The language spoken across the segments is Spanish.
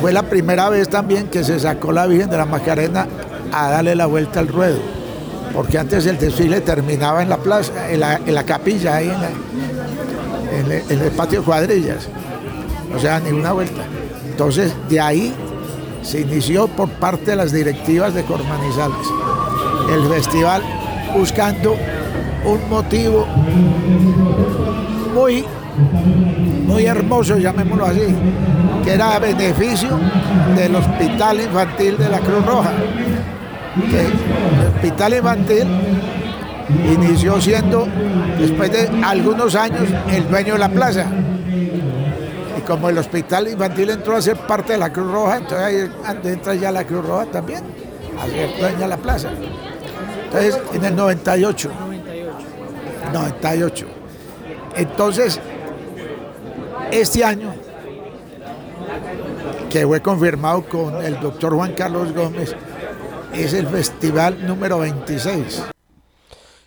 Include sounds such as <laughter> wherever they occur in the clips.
Fue la primera vez también que se sacó la Virgen de la Macarena a darle la vuelta al ruedo, porque antes el desfile terminaba en la plaza, en la, capilla, ahí en, en, el patio cuadrillas, o sea, ni una vuelta. Entonces, de ahí se inició por parte de las directivas de Cormanizales el festival buscando un motivo muy muy hermoso, llamémoslo así, que era a beneficio del Hospital Infantil de la Cruz Roja. el Hospital Infantil inició siendo, después de algunos años, el dueño de la plaza. Y como el Hospital Infantil entró a ser parte de la Cruz Roja, entonces ahí entra ya la Cruz Roja también, a ser dueña de la plaza. Entonces, en el 98. 98. Entonces, este año, que fue confirmado con el doctor Juan Carlos Gómez, es el festival número 26.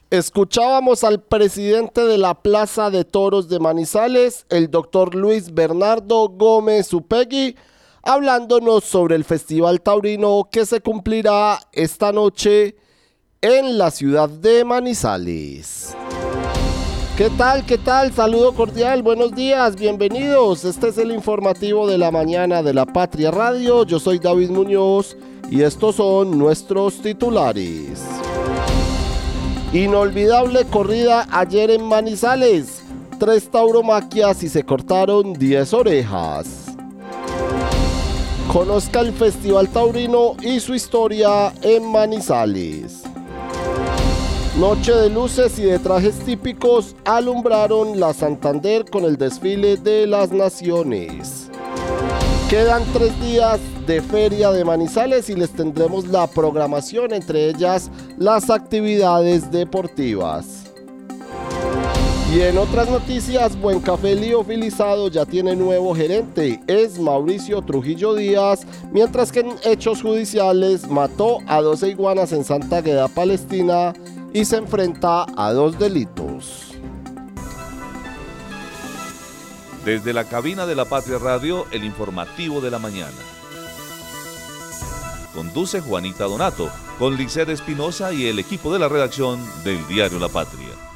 Escuchábamos al presidente de la Plaza de Toros de Manizales, el doctor Luis Bernardo Gómez Upegui, hablándonos sobre el Festival Taurino que se cumplirá esta noche en la ciudad de Manizales. ¿Qué tal? ¿Qué tal? Saludo cordial, buenos días, bienvenidos. Este es el informativo de la mañana de la Patria Radio. Yo soy David Muñoz y estos son nuestros titulares. Inolvidable corrida ayer en Manizales. Tres tauromaquias y se cortaron 10 orejas. Conozca el Festival Taurino y su historia en Manizales. Noche de luces y de trajes típicos alumbraron la Santander con el desfile de las naciones. Quedan tres días de feria de Manizales y les tendremos la programación, entre ellas las actividades deportivas. Y en otras noticias, Buen Café Liofilizado ya tiene nuevo gerente, es Mauricio Trujillo Díaz, mientras que en hechos judiciales mató a 12 iguanas en Santa Gueda, Palestina, y se enfrenta a dos delitos. Desde la cabina de la Patria Radio, el informativo de la mañana. Conduce Juanita Donato, con Liced Espinosa y el equipo de la redacción del diario La Patria.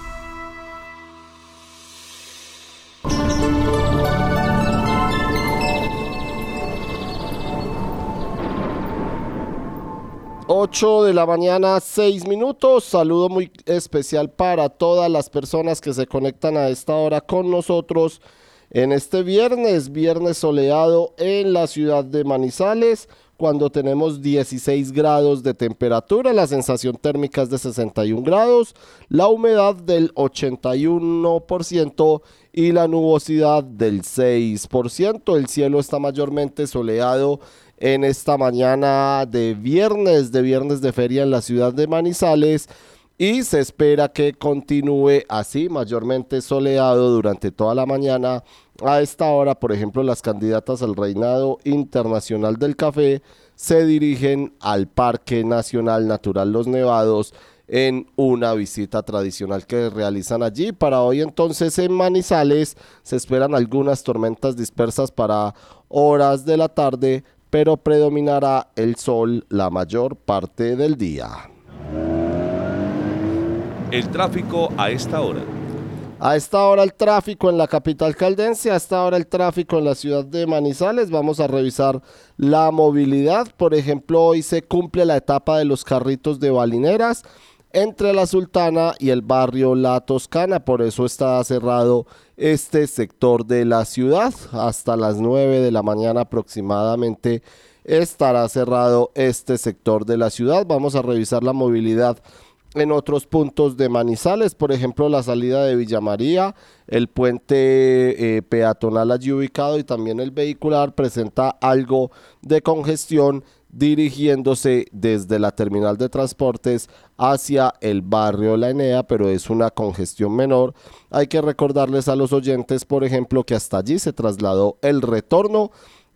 8 de la mañana, 6 minutos. Saludo muy especial para todas las personas que se conectan a esta hora con nosotros en este viernes, viernes soleado en la ciudad de Manizales, cuando tenemos 16 grados de temperatura, la sensación térmica es de 61 grados, la humedad del 81% y la nubosidad del 6%. El cielo está mayormente soleado en esta mañana de viernes, de viernes de feria en la ciudad de Manizales. Y se espera que continúe así, mayormente soleado durante toda la mañana. A esta hora, por ejemplo, las candidatas al reinado internacional del café se dirigen al Parque Nacional Natural Los Nevados en una visita tradicional que realizan allí. Para hoy entonces en Manizales se esperan algunas tormentas dispersas para horas de la tarde, pero predominará el sol la mayor parte del día. El tráfico a esta hora. A esta hora el tráfico en la capital caldense, a esta hora el tráfico en la ciudad de Manizales. Vamos a revisar la movilidad. Por ejemplo, hoy se cumple la etapa de los carritos de balineras entre la Sultana y el barrio La Toscana. Por eso está cerrado este sector de la ciudad. Hasta las 9 de la mañana aproximadamente estará cerrado este sector de la ciudad. Vamos a revisar la movilidad en otros puntos de Manizales, por ejemplo la salida de Villa María, el puente eh, peatonal allí ubicado y también el vehicular presenta algo de congestión dirigiéndose desde la terminal de transportes hacia el barrio La Enea, pero es una congestión menor. Hay que recordarles a los oyentes, por ejemplo, que hasta allí se trasladó el retorno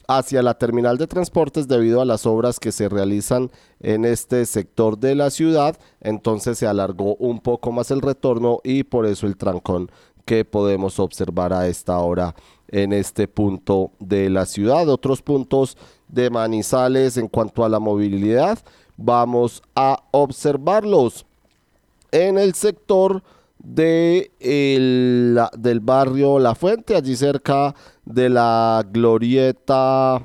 hacia la terminal de transportes debido a las obras que se realizan en este sector de la ciudad. Entonces se alargó un poco más el retorno y por eso el trancón que podemos observar a esta hora en este punto de la ciudad. Otros puntos de Manizales en cuanto a la movilidad, vamos a observarlos en el sector de del barrio La Fuente, allí cerca de la glorieta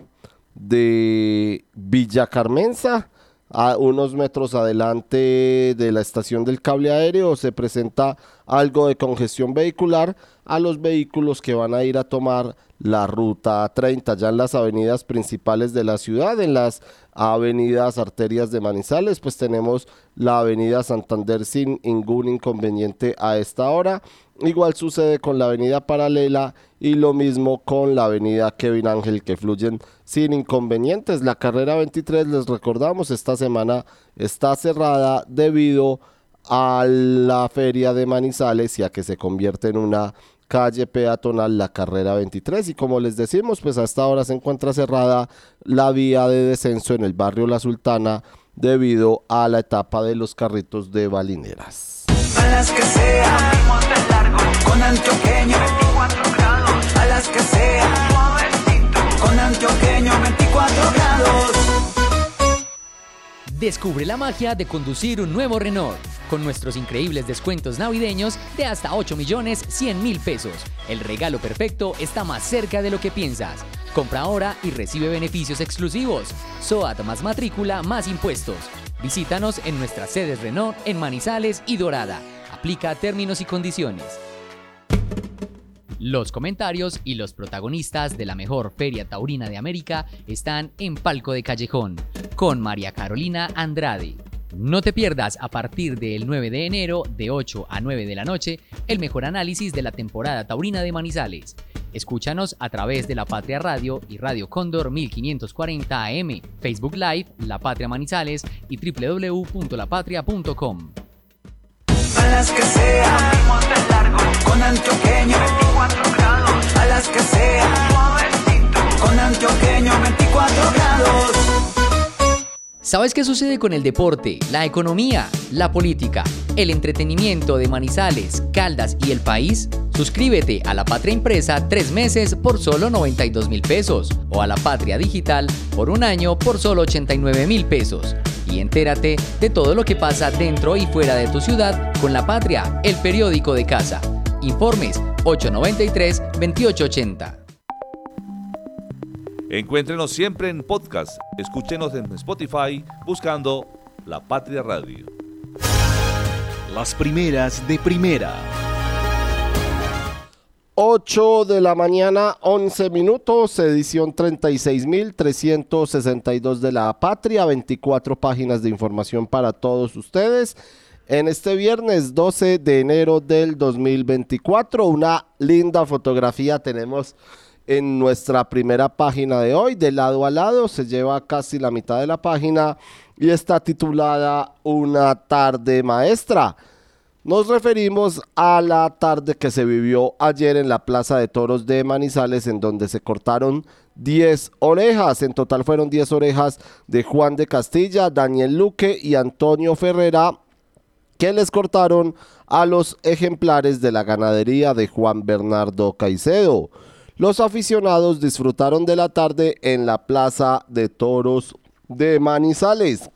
de Villa Carmenza. A unos metros adelante de la estación del cable aéreo se presenta algo de congestión vehicular a los vehículos que van a ir a tomar la ruta 30 ya en las avenidas principales de la ciudad, en las avenidas arterias de Manizales, pues tenemos la avenida Santander sin ningún inconveniente a esta hora. Igual sucede con la avenida paralela y lo mismo con la avenida Kevin Ángel que fluyen sin inconvenientes. La carrera 23, les recordamos, esta semana está cerrada debido a la feria de Manizales y a que se convierte en una calle peatonal La Carrera 23 y como les decimos pues a esta hora se encuentra cerrada la vía de descenso en el barrio La Sultana debido a la etapa de los carritos de balineras. A las que sea, con antioqueño, 24 grados. Que sea, con antioqueño, 24 grados. Descubre la magia de conducir un nuevo Renault con nuestros increíbles descuentos navideños de hasta 8 millones 100 mil pesos. El regalo perfecto está más cerca de lo que piensas. Compra ahora y recibe beneficios exclusivos. SOAT más matrícula más impuestos. Visítanos en nuestras sedes Renault en Manizales y Dorada. Aplica términos y condiciones. Los comentarios y los protagonistas de la mejor feria taurina de América están en Palco de Callejón, con María Carolina Andrade. No te pierdas a partir del 9 de enero de 8 a 9 de la noche el mejor análisis de la temporada taurina de Manizales. Escúchanos a través de La Patria Radio y Radio Cóndor 1540 AM, Facebook Live, La Patria Manizales y www.lapatria.com. A las que sea, con antioqueño, 24 grados. A las que sea, con antioqueño, 24 grados. ¿Sabes qué sucede con el deporte, la economía, la política, el entretenimiento de Manizales, Caldas y el país? Suscríbete a La Patria Impresa tres meses por solo 92 mil pesos o a La Patria Digital por un año por solo 89 mil pesos. Y entérate de todo lo que pasa dentro y fuera de tu ciudad con La Patria, el periódico de casa. Informes 893-2880. Encuéntrenos siempre en podcast. Escúchenos en Spotify buscando La Patria Radio. Las primeras de primera. 8 de la mañana, 11 minutos, edición 36.362 de La Patria, 24 páginas de información para todos ustedes. En este viernes 12 de enero del 2024, una linda fotografía tenemos en nuestra primera página de hoy. De lado a lado se lleva casi la mitad de la página y está titulada Una tarde maestra. Nos referimos a la tarde que se vivió ayer en la Plaza de Toros de Manizales, en donde se cortaron 10 orejas. En total fueron 10 orejas de Juan de Castilla, Daniel Luque y Antonio Ferrera, que les cortaron a los ejemplares de la ganadería de Juan Bernardo Caicedo. Los aficionados disfrutaron de la tarde en la Plaza de Toros de Manizales.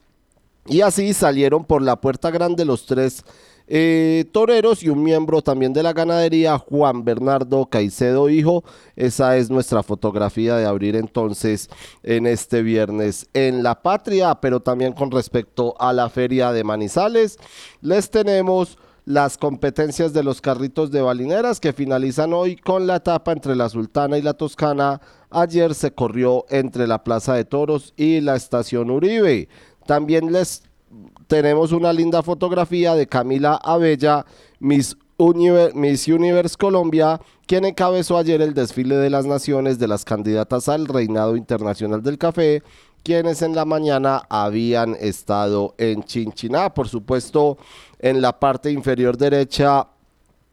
Y así salieron por la puerta grande los tres eh, toreros y un miembro también de la ganadería, Juan Bernardo Caicedo Hijo. Esa es nuestra fotografía de abrir entonces en este viernes en La Patria, pero también con respecto a la feria de Manizales, les tenemos las competencias de los carritos de balineras que finalizan hoy con la etapa entre la Sultana y la Toscana. Ayer se corrió entre la Plaza de Toros y la Estación Uribe. También les tenemos una linda fotografía de Camila Abella, Miss, Miss Universe Colombia, quien encabezó ayer el desfile de las naciones de las candidatas al reinado internacional del café quienes en la mañana habían estado en Chinchiná. Por supuesto, en la parte inferior derecha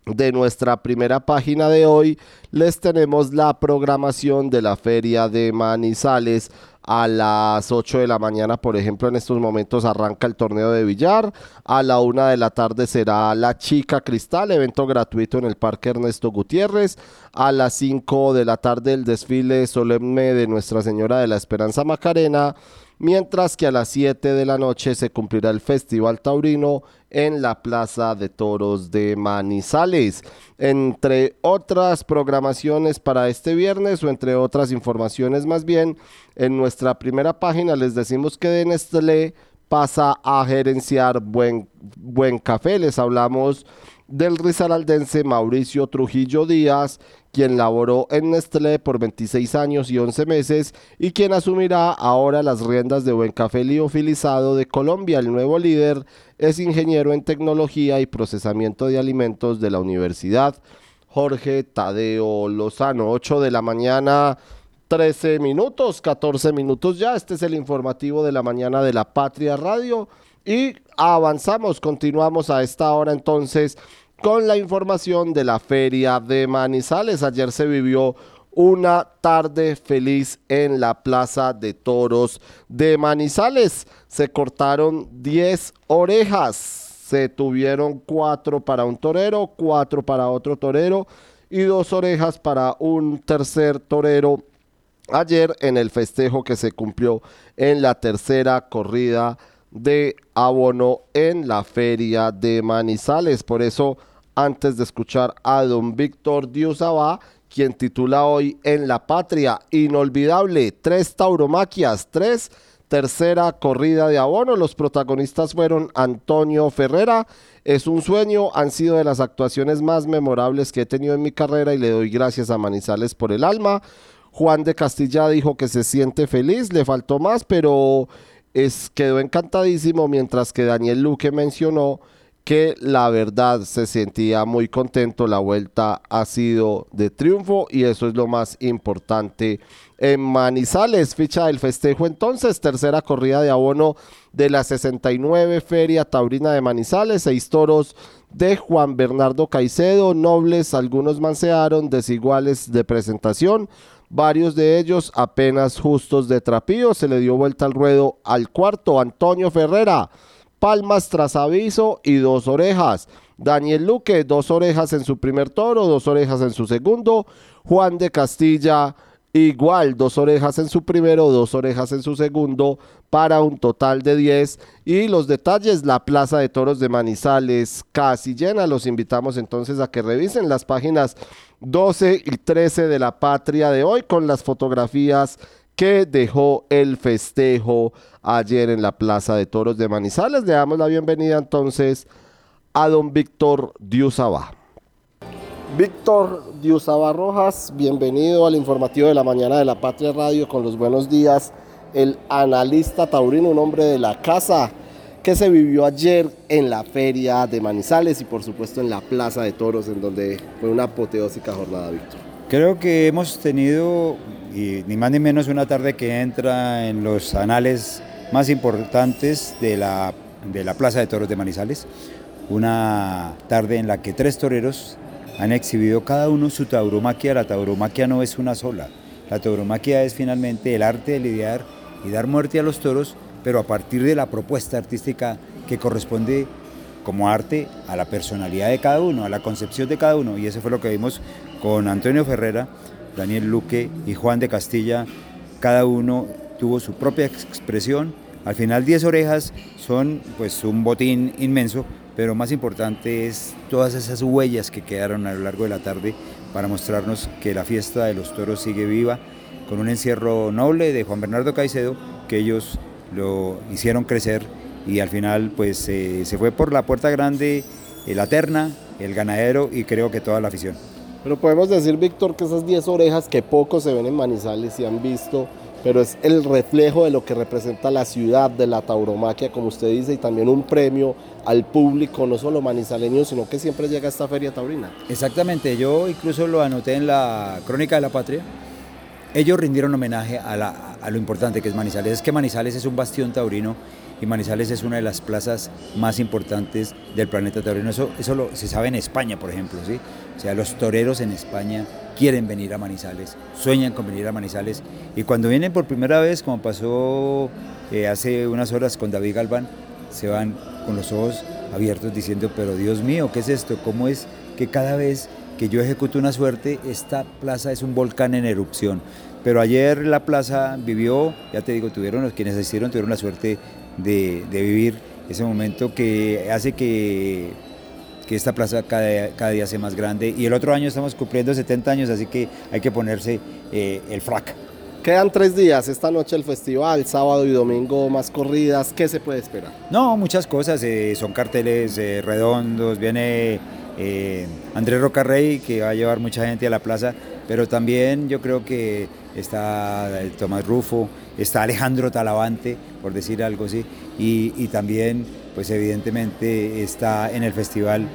de nuestra primera página de hoy les tenemos la programación de la feria de Manizales a las 8 de la mañana, por ejemplo, en estos momentos arranca el torneo de billar. A la 1 de la tarde será la Chica Cristal, evento gratuito en el Parque Ernesto Gutiérrez. A las 5 de la tarde el desfile solemne de Nuestra Señora de la Esperanza Macarena mientras que a las 7 de la noche se cumplirá el Festival Taurino en la Plaza de Toros de Manizales. Entre otras programaciones para este viernes o entre otras informaciones más bien, en nuestra primera página les decimos que de Nestlé pasa a gerenciar Buen, buen Café. Les hablamos del risaraldense Mauricio Trujillo Díaz, quien laboró en Nestlé por 26 años y 11 meses y quien asumirá ahora las riendas de Buen Café Liofilizado de Colombia. El nuevo líder es ingeniero en tecnología y procesamiento de alimentos de la Universidad Jorge Tadeo Lozano. 8 de la mañana. 13 minutos, 14 minutos ya. Este es el informativo de la mañana de la Patria Radio. Y avanzamos, continuamos a esta hora entonces con la información de la feria de Manizales. Ayer se vivió una tarde feliz en la Plaza de Toros de Manizales. Se cortaron 10 orejas. Se tuvieron cuatro para un torero, cuatro para otro torero y dos orejas para un tercer torero ayer en el festejo que se cumplió en la tercera corrida de abono en la feria de Manizales. Por eso antes de escuchar a don Víctor Diosabá, quien titula hoy En la Patria, inolvidable, tres tauromaquias, tres, tercera corrida de abono. Los protagonistas fueron Antonio Ferrera, es un sueño, han sido de las actuaciones más memorables que he tenido en mi carrera y le doy gracias a Manizales por el alma. Juan de Castilla dijo que se siente feliz, le faltó más, pero es, quedó encantadísimo, mientras que Daniel Luque mencionó que la verdad se sentía muy contento, la vuelta ha sido de triunfo y eso es lo más importante en Manizales, ficha del festejo entonces, tercera corrida de abono de la 69 Feria Taurina de Manizales, seis toros de Juan Bernardo Caicedo, nobles, algunos mansearon, desiguales de presentación, varios de ellos apenas justos de trapío, se le dio vuelta al ruedo al cuarto, Antonio Ferrera, palmas tras aviso y dos orejas. Daniel Luque, dos orejas en su primer toro, dos orejas en su segundo. Juan de Castilla, igual, dos orejas en su primero, dos orejas en su segundo, para un total de 10. Y los detalles, la Plaza de Toros de Manizales casi llena. Los invitamos entonces a que revisen las páginas 12 y 13 de la Patria de hoy con las fotografías que dejó el festejo ayer en la Plaza de Toros de Manizales. Le damos la bienvenida entonces a don Víctor Diusaba. Víctor Diusaba Rojas, bienvenido al informativo de la mañana de la Patria Radio con los buenos días. El analista taurino, un hombre de la casa que se vivió ayer en la feria de Manizales y por supuesto en la Plaza de Toros, en donde fue una apoteósica jornada, Víctor. Creo que hemos tenido, y ni más ni menos, una tarde que entra en los anales más importantes de la, de la Plaza de Toros de Manizales. Una tarde en la que tres toreros han exhibido cada uno su tauromaquia. La tauromaquia no es una sola. La tauromaquia es finalmente el arte de lidiar y dar muerte a los toros, pero a partir de la propuesta artística que corresponde como arte a la personalidad de cada uno, a la concepción de cada uno. Y eso fue lo que vimos con Antonio Ferrera, Daniel Luque y Juan de Castilla. Cada uno tuvo su propia expresión. Al final 10 orejas son pues un botín inmenso, pero más importante es todas esas huellas que quedaron a lo largo de la tarde para mostrarnos que la fiesta de los toros sigue viva, con un encierro noble de Juan Bernardo Caicedo, que ellos lo hicieron crecer y al final pues se fue por la puerta grande eh, la terna, el ganadero y creo que toda la afición. Pero podemos decir, Víctor, que esas 10 orejas que poco se ven en Manizales y han visto, pero es el reflejo de lo que representa la ciudad de la tauromaquia, como usted dice, y también un premio al público, no solo manizaleño, sino que siempre llega a esta feria taurina. Exactamente, yo incluso lo anoté en la Crónica de la Patria. Ellos rindieron homenaje a la, a lo importante que es Manizales. Es que Manizales es un bastión taurino y Manizales es una de las plazas más importantes del planeta taurino. Eso, eso se sabe en España, por ejemplo. ¿sí? O sea, los toreros en España quieren venir a Manizales, sueñan con venir a Manizales y cuando vienen por primera vez, como pasó eh, hace unas horas con David Galván, se van con los ojos abiertos diciendo, pero Dios mío, ¿qué es esto? ¿Cómo es que cada vez que yo ejecuto una suerte, esta plaza es un volcán en erupción? Pero ayer la plaza vivió, ya te digo, tuvieron quienes asistieron, tuvieron la suerte de, de vivir ese momento que hace que, que esta plaza cada, cada, día sea más grande. Y el otro año estamos cumpliendo 70 años, así que hay que ponerse eh, el frac. Quedan tres días, esta noche el festival, sábado y domingo más corridas, ¿qué se puede esperar? No, muchas cosas, eh, son carteles eh, redondos, viene eh, Andrés Rocarrey que va a llevar mucha gente a la plaza, pero también yo creo que está Tomás Rufo, está Alejandro Talavante, por decir algo así, y, y también, pues evidentemente está en el festival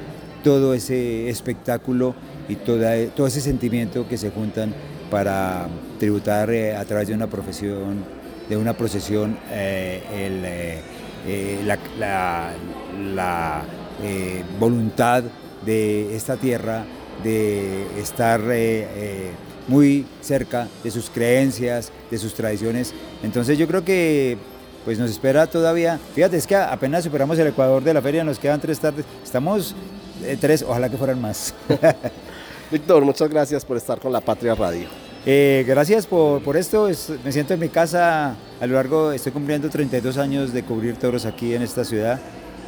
todo ese espectáculo y toda, todo ese sentimiento que se juntan para tributar eh, a través de una profesión, de una procesión, eh, eh, la, la voluntad de esta tierra de estar muy cerca de sus creencias, de sus tradiciones. Entonces yo creo que pues nos espera todavía, fíjate, es que apenas superamos el Ecuador de la feria, nos quedan tres tardes, estamos tres, ojalá que fueran más. <laughs> Víctor, muchas gracias por estar con la Patria Radio. Eh, gracias por, por esto, es, me siento en mi casa, a lo largo, estoy cumpliendo 32 años de cubrir toros aquí en esta ciudad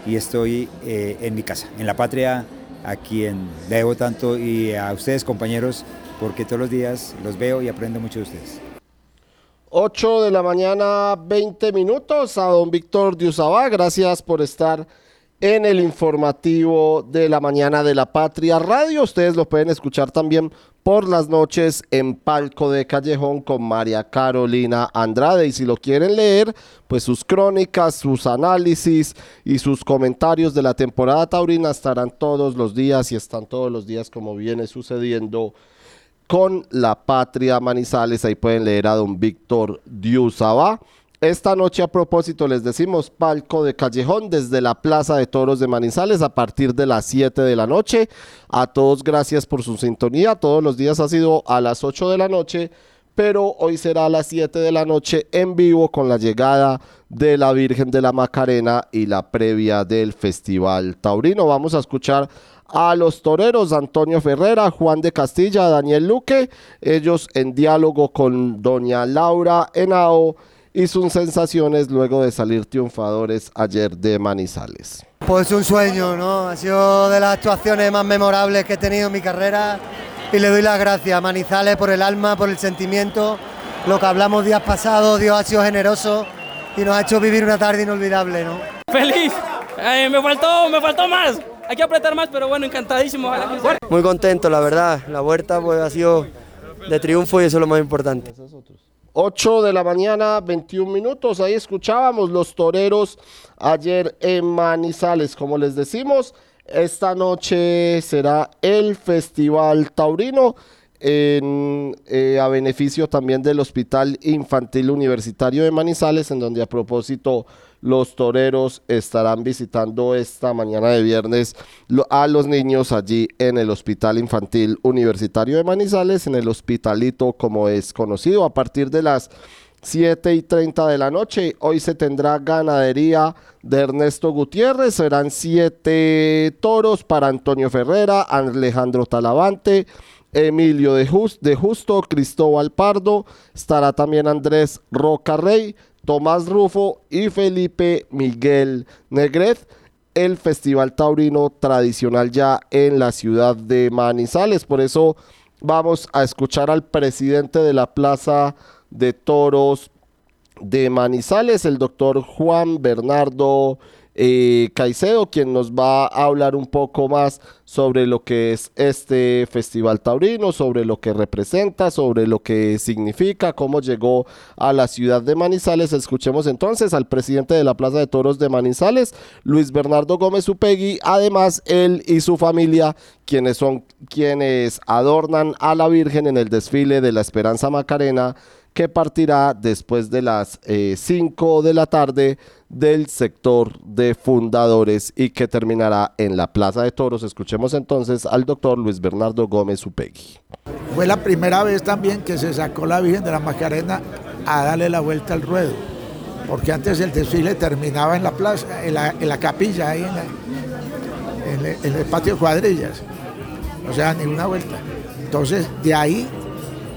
y estoy eh, en mi casa, en la Patria, a quien debo tanto y a ustedes compañeros, porque todos los días los veo y aprendo mucho de ustedes. 8 de la mañana, 20 minutos a don Víctor Diusabá, gracias por estar en el informativo de la mañana de la Patria Radio. Ustedes lo pueden escuchar también por las noches en Palco de Callejón con María Carolina Andrade. Y si lo quieren leer, pues sus crónicas, sus análisis y sus comentarios de la temporada taurina estarán todos los días y están todos los días como viene sucediendo con la Patria Manizales. Ahí pueden leer a don Víctor Diusabá. Esta noche a propósito les decimos palco de callejón desde la Plaza de Toros de Manizales a partir de las 7 de la noche. A todos gracias por su sintonía. Todos los días ha sido a las 8 de la noche, pero hoy será a las 7 de la noche en vivo con la llegada de la Virgen de la Macarena y la previa del Festival Taurino. Vamos a escuchar a los toreros Antonio Ferrera, Juan de Castilla, Daniel Luque, ellos en diálogo con doña Laura Henao y sus sensaciones luego de salir triunfadores ayer de Manizales. Pues un sueño, ¿no? Ha sido de las actuaciones más memorables que he tenido en mi carrera y le doy las gracias a Manizales por el alma, por el sentimiento, lo que hablamos días pasados, Dios ha sido generoso y nos ha hecho vivir una tarde inolvidable, ¿no? Feliz, eh, me faltó, me faltó más, hay que apretar más, pero bueno, encantadísimo. Muy contento, la verdad, la vuelta pues ha sido de triunfo y eso es lo más importante. 8 de la mañana, 21 minutos. Ahí escuchábamos los toreros ayer en Manizales. Como les decimos, esta noche será el Festival Taurino. Eh, a beneficio también del Hospital Infantil Universitario de Manizales, en donde a propósito los toreros estarán visitando esta mañana de viernes a los niños allí en el Hospital Infantil Universitario de Manizales, en el hospitalito como es conocido, a partir de las 7 y 30 de la noche. Hoy se tendrá ganadería de Ernesto Gutiérrez. Serán siete toros para Antonio Ferrera, Alejandro Talavante, Emilio de, Just, de Justo, Cristóbal Pardo. Estará también Andrés Rocarrey, Tomás Rufo y Felipe Miguel Negret. El Festival Taurino tradicional ya en la ciudad de Manizales. Por eso vamos a escuchar al presidente de la Plaza de Toros de Manizales, el doctor Juan Bernardo eh, Caicedo, quien nos va a hablar un poco más sobre lo que es este festival taurino, sobre lo que representa, sobre lo que significa, cómo llegó a la ciudad de Manizales. Escuchemos entonces al presidente de la Plaza de Toros de Manizales, Luis Bernardo Gómez Upegui, además él y su familia, quienes son quienes adornan a la Virgen en el desfile de la Esperanza Macarena que partirá después de las 5 de la tarde del sector de fundadores y que terminará en la Plaza de Toros. Escuchemos entonces al doctor Luis Bernardo Gómez Upegui. Fue la primera vez también que se sacó la Virgen de la Macarena a darle la vuelta al ruedo, porque antes el desfile terminaba en la plaza, en la, capilla, ahí en el patio de cuadrillas, o sea, ni una vuelta. Entonces, de ahí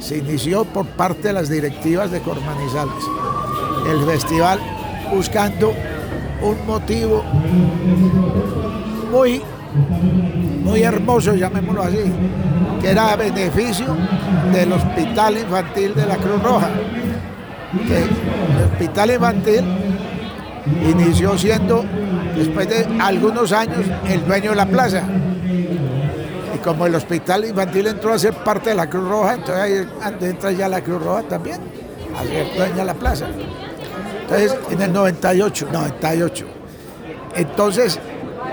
se inició por parte de las directivas de Cormanizales el festival buscando un motivo muy, muy hermoso, llamémoslo así, que era a beneficio del Hospital Infantil de la Cruz Roja. Que el Hospital Infantil inició siendo, después de algunos años, el dueño de la plaza. Como el Hospital Infantil entró a ser parte de la Cruz Roja, entonces ahí entra ya la Cruz Roja también, a ser dueña la plaza. Entonces, en el 98, 98. Entonces,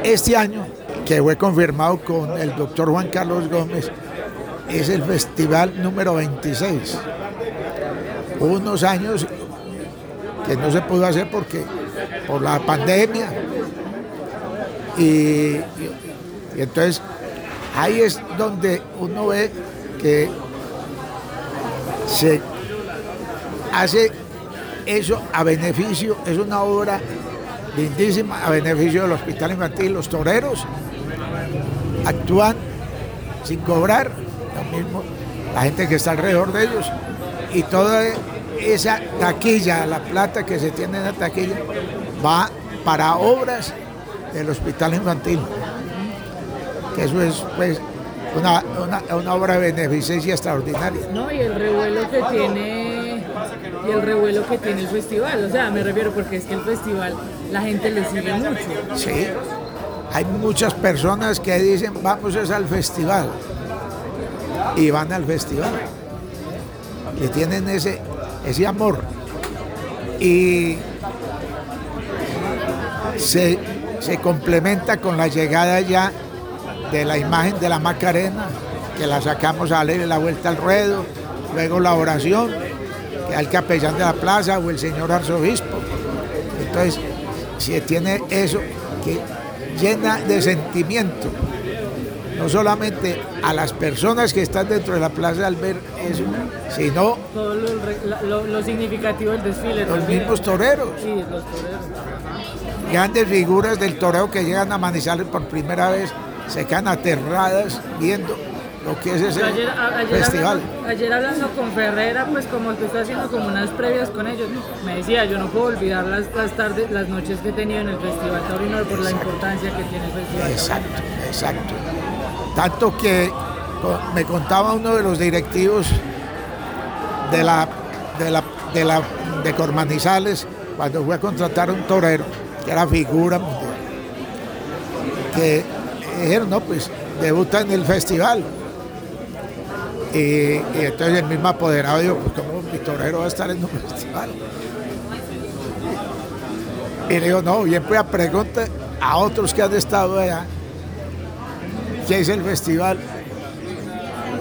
este año, que fue confirmado con el doctor Juan Carlos Gómez, es el festival número 26. Hubo unos años que no se pudo hacer porque por la pandemia. Y entonces ahí es donde uno ve que se hace eso a beneficio, es una obra lindísima a beneficio del hospital infantil. Los toreros actúan sin cobrar, lo mismo la gente que está alrededor de ellos, y toda esa taquilla, la plata que se tiene en la taquilla, va para obras del hospital infantil. Que eso es pues una, una- una obra de beneficencia extraordinaria. No, y el revuelo que tiene y el revuelo que tiene el festival, o sea, me refiero porque es que el festival la gente le sigue mucho. Sí, hay muchas personas que dicen vamos es al festival y van al festival. Le tienen ese, ese amor. Y se, se complementa con la llegada ya de la imagen de la Macarena, que la sacamos a darle la vuelta al ruedo, luego la oración, que al capellán de la plaza o el señor arzobispo. Entonces, si tiene eso que llena de sentimiento, no solamente a las personas que están dentro de la plaza al ver eso, sino Todo lo, re- lo- lo significativo del desfile. los también. mismos toreros, Sí, los toreros. grandes figuras del toreo que llegan a Manizales por primera vez, se quedan aterradas viendo lo que es ese ayer, festival. hablando, ayer hablando con Ferrera, pues como que está haciendo como unas previas con ellos, me decía, yo no puedo olvidar las, las tardes, las noches que he tenido en el Festival Taurino por la importancia que tiene el Festival Exacto, exacto. Tanto que me contaba uno de los directivos de la de la de la de Cormanizales cuando fue a contratar a un torero que era figura mundial que dijeron no pues debuta en el festival y, entonces el mismo apoderado dijo pues cómo mi torero va a estar en un <laughs> festival y le digo no bien pues pregunta a otros que han estado allá que es el festival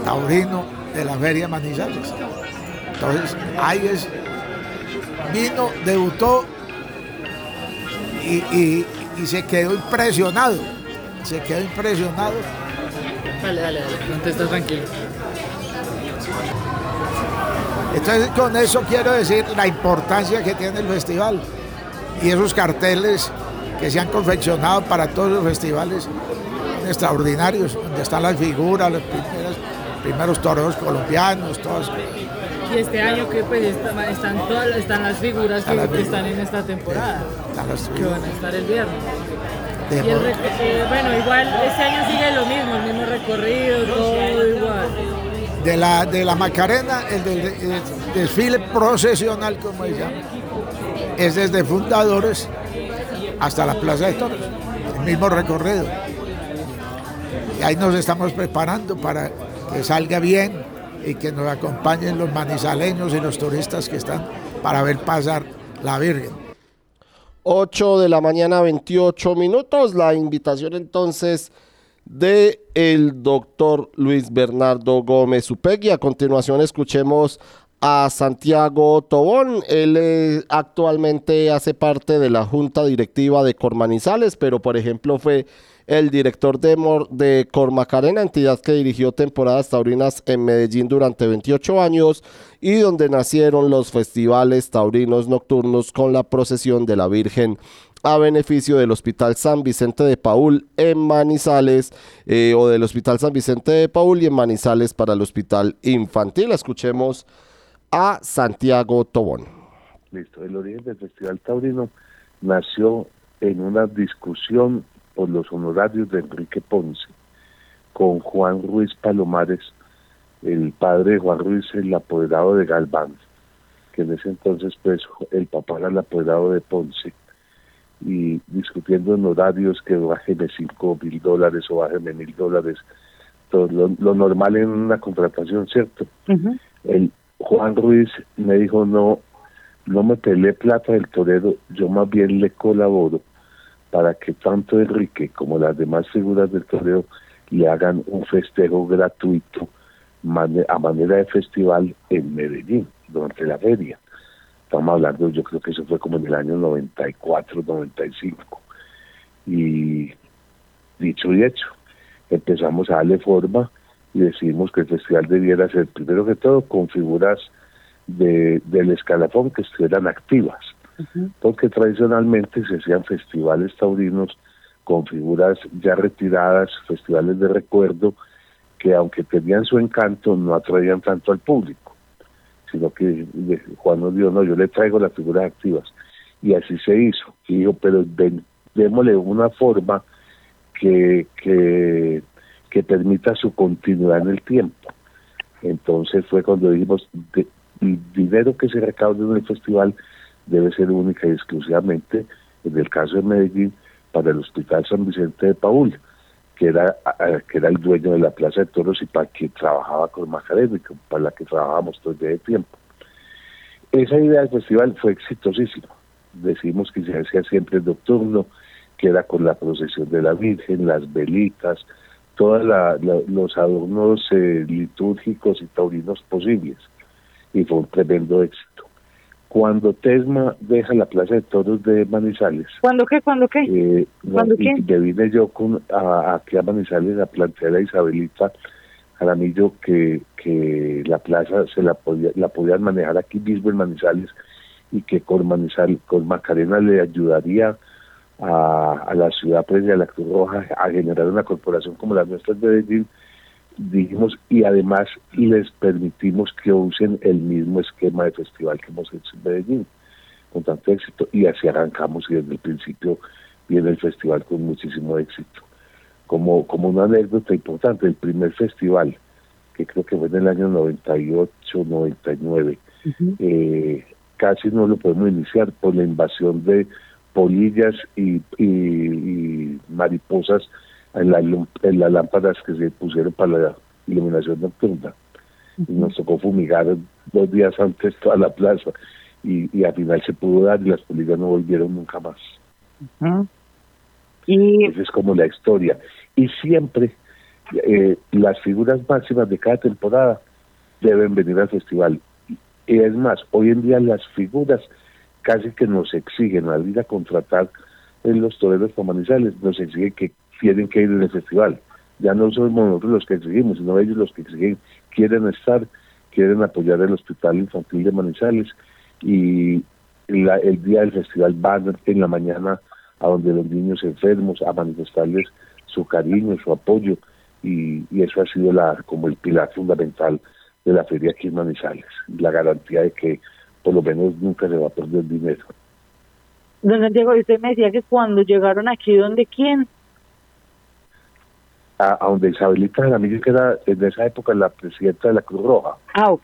taurino de la Feria Manizales. Entonces, ahí es, vino, debutó y- y se quedó impresionado, se quedó impresionado. Dale, dale, dale, contesta tranquilo. Entonces, con eso quiero decir la importancia que tiene el festival y esos carteles que se han confeccionado para todos los festivales extraordinarios, donde están las figuras, los primeros, primeros toreros colombianos, todas. Y este año que pues está- están todas están las figuras que, Están que en esta temporada, están las que van a estar el viernes. Y el eh, bueno, igual este año sigue lo mismo, el mismo recorrido, todo igual. de la, de la Macarena, el, del- el desfile procesional, como se llama, es desde fundadores hasta la Plaza de Toros, el mismo recorrido. Y ahí nos estamos preparando para que salga bien y que nos acompañen los manizaleños y los turistas que están para ver pasar la Virgen. 8 de la mañana, 28 minutos. La invitación entonces de el doctor Luis Bernardo Gómez Upegui. A continuación escuchemos a Santiago Tobón. Él eh, actualmente hace parte de la junta directiva de Cormanizales, pero por ejemplo fue el director de, Mor- de Cormacarena, entidad que dirigió temporadas taurinas en Medellín durante 28 años y donde nacieron los festivales taurinos nocturnos con la procesión de la Virgen a beneficio del Hospital San Vicente de Paul en Manizales eh, o del Hospital San Vicente de Paul y en Manizales para el Hospital Infantil. Escuchemos a Santiago Tobón. Listo, el origen del Festival Taurino nació en una discusión por los honorarios de Enrique Ponce con Juan Ruiz Palomares, el padre de Juan Ruiz, el apoderado de Galván, que en ese entonces pues el papá era el apoderado de Ponce, y discutiendo honorarios que bájeme cinco mil dólares o bájeme mil dólares, todo lo, lo normal en una contratación, ¿cierto? el Juan Ruiz me dijo no no me peleé plata del torero yo más bien le colaboro para que tanto Enrique como las demás figuras del torero le hagan un festejo gratuito a manera de festival en Medellín durante la feria. Estamos hablando yo creo que eso fue como en el año 94 95 y dicho y hecho empezamos a darle forma y decidimos que el festival debiera ser primero que todo con figuras de, del escalafón que estuvieran activas, porque tradicionalmente se hacían festivales taurinos con figuras ya retiradas, festivales de recuerdo, que aunque tenían su encanto no atraían tanto al público, sino que Juan nos dijo, no, yo le traigo las figuras activas, y así se hizo, y dijo, pero ven- démosle una forma que, que, permita su continuidad en el tiempo. Entonces fue cuando dijimos, el dinero que se recaude en el festival debe ser única y exclusivamente, en el caso de Medellín, para el Hospital San Vicente de Paul, que era, que era el dueño de la Plaza de Toros y para quien trabajaba con con- para la que trabajábamos todo el tiempo. Esa idea del festival fue exitosísima. Decimos que se hacía siempre nocturno, que era con la procesión de la Virgen, las velitas, todos los adornos eh, litúrgicos y taurinos posibles. Y fue un tremendo éxito. Cuando Tesma deja la Plaza de Toros de Manizales, ¿Cuándo qué? ¿Cuándo qué? eh, no, ¿Cuándo y qué? me vine yo con, a, aquí a Manizales a plantear a Isabelita Jaramillo que, que la plaza se la podía, la podían manejar aquí mismo en Manizales y que con Manizales, con Macarena le ayudaría a, a la ciudad pues, y a la Cruz Roja a generar una corporación como la nuestra de Medellín dijimos y además les permitimos que usen el mismo esquema de festival que hemos hecho en Medellín con tanto éxito y así arrancamos y desde el principio viene el festival con muchísimo éxito. Como, como una anécdota importante, el primer festival, que creo que fue en el año 98, 99, eh, casi no lo podemos iniciar por la invasión de polillas y, y- y mariposas en, la en las lámparas que se pusieron para la iluminación nocturna. Y nos tocó fumigar dos días antes toda la plaza y, y al final se pudo dar y las polillas no volvieron nunca más. Y Esa es como la historia. Y siempre eh, las figuras máximas de cada temporada deben venir al festival. Y es más, hoy en día las figuras casi que nos exigen al ir a contratar en los toreros comunizales, nos exigen que tienen que ir en el festival. Ya no somos nosotros los que exigimos, sino ellos los que exigen, quieren estar, quieren apoyar el Hospital Infantil de Manizales y la- el día del festival van en la mañana a donde los niños enfermos a manifestarles su cariño, su apoyo y, eso ha sido la como el pilar fundamental de la feria aquí en Manizales, la garantía de que por lo menos nunca se va a perder dinero. don Santiago, usted me decía que cuando llegaron aquí, ¿dónde quién? A, a donde Isabelita Jaramillo, que era en esa época la presidenta de la Cruz Roja, Ah, ok.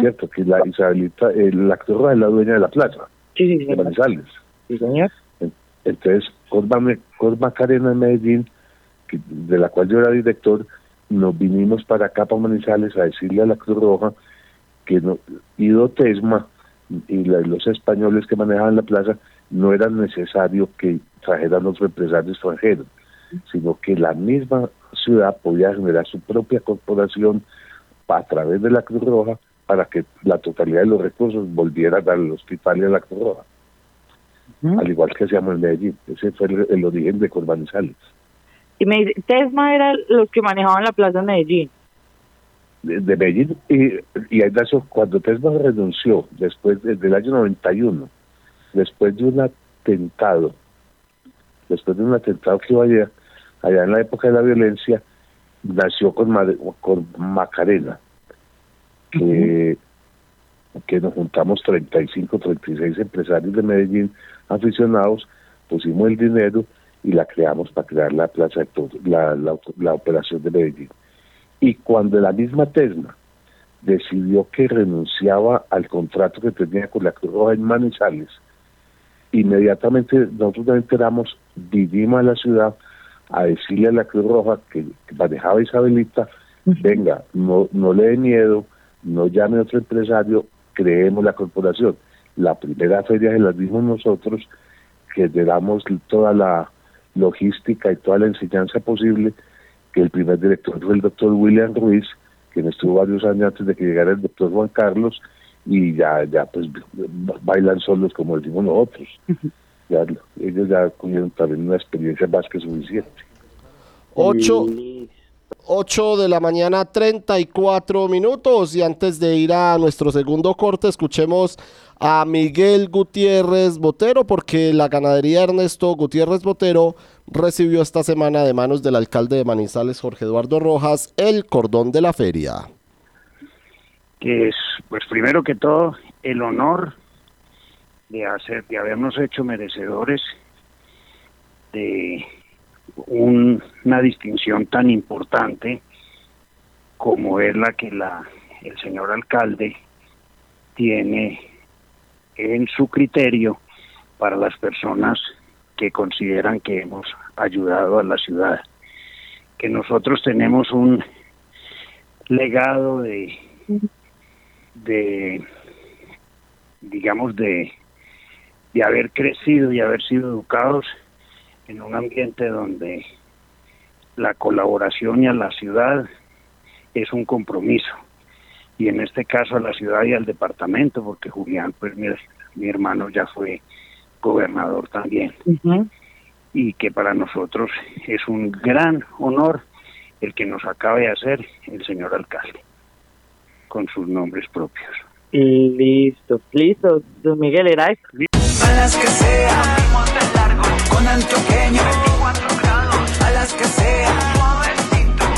¿cierto? Que la Isabelita, eh, la Cruz Roja es la dueña de la plaza Sí, sí, de Manizales. Sí, señor. Entonces, con Macarena en Medellín, que- de la cual yo era director, nos vinimos para acá, para Manizales, a decirle a la Cruz Roja que no, Ido Tesma y la- los españoles que manejaban la plaza no era necesario que trajeran otro empresario extranjero, sino que la misma ciudad podía generar su propia corporación a través de la Cruz Roja para que la totalidad de los recursos volvieran al hospital y a la Cruz Roja. Al igual que hacíamos en Medellín. Ese fue el, el origen de Corbanizales. Y me dice, Tesma era los que manejaban la plaza de Medellín. De, de Medellín, y, y ahí nació cuando Tesma renunció, después de- del año 91, después de un atentado, después de un atentado que iba allá, allá en la época de la violencia, nació con, Made- con Macarena, que, que nos juntamos 35, 36 empresarios de Medellín aficionados, pusimos el dinero y la creamos para crear la plaza de Toros, la, la, la operación de Medellín. Y cuando la misma Tesma decidió que renunciaba al contrato que tenía con la Cruz Roja en Manizales, inmediatamente nosotros nos enteramos, vinimos a la ciudad a decirle a la Cruz Roja que, que manejaba Isabelita, venga, no, no le dé miedo, no llame a otro empresario, creemos la corporación. La primera feria se la dimos nosotros, que le damos toda la logística y toda la enseñanza posible, que el primer director fue el doctor William Ruiz, quien estuvo varios años antes de que llegara el doctor Juan Carlos, y ya, ya pues bailan solos como decimos nosotros. Ya, ellos ya tuvieron también una experiencia más que suficiente. 8, 8 de la mañana, 34 minutos. Y antes de ir a nuestro segundo corte, escuchemos a Miguel Gutiérrez Botero, porque la ganadería Ernesto Gutiérrez Botero recibió esta semana de manos del alcalde de Manizales, Jorge Eduardo Rojas, el cordón de la feria. que es, pues primero que todo, el honor de hacer, de habernos hecho merecedores de un- una distinción tan importante como es la que la, el señor alcalde tiene en su criterio para las personas que consideran que hemos ayudado a la ciudad. Que nosotros tenemos un legado de, de digamos, de, de haber crecido y haber sido educados en un ambiente donde la colaboración y a la ciudad es un compromiso. Y en este caso a la ciudad y al departamento, porque Julián, pues mi, mi hermano ya fue gobernador también. Y que para nosotros es un gran honor el que nos acabe de hacer el señor alcalde, con sus nombres propios. Listo, listo. Don Miguel. A las que sea, con antioqueño 24 grados. A las que sea,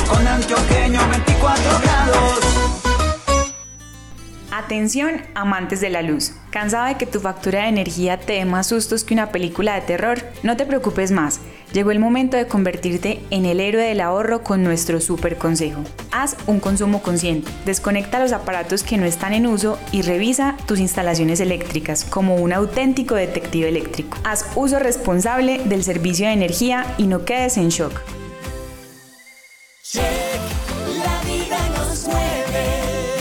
con antioqueño 24 grados. Atención, amantes de la luz. ¿Cansado de que tu factura de energía te dé más sustos que una película de terror? No te preocupes más. Llegó el momento de convertirte en el héroe del ahorro con nuestro super consejo. Haz un consumo consciente. Desconecta los aparatos que no están en uso y revisa tus instalaciones eléctricas como un auténtico detective eléctrico. Haz uso responsable del servicio de energía y no quedes en shock.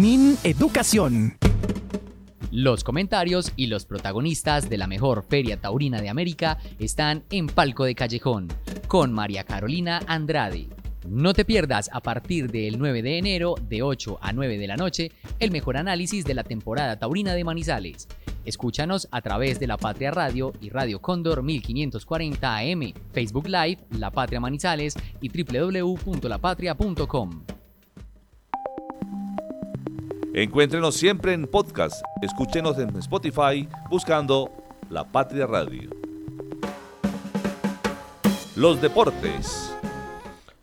Min Educación. Los comentarios y los protagonistas de la mejor feria taurina de América están en Palco de Callejón, con María Carolina Andrade. No te pierdas a partir del 9 de enero, de 8 a 9 de la noche, el mejor análisis de la temporada taurina de Manizales. Escúchanos a través de La Patria Radio y Radio Cóndor 1540 AM, Facebook Live, La Patria Manizales y www.lapatria.com. Encuéntrenos siempre en podcast. Escúchenos en Spotify buscando La Patria Radio. Los deportes.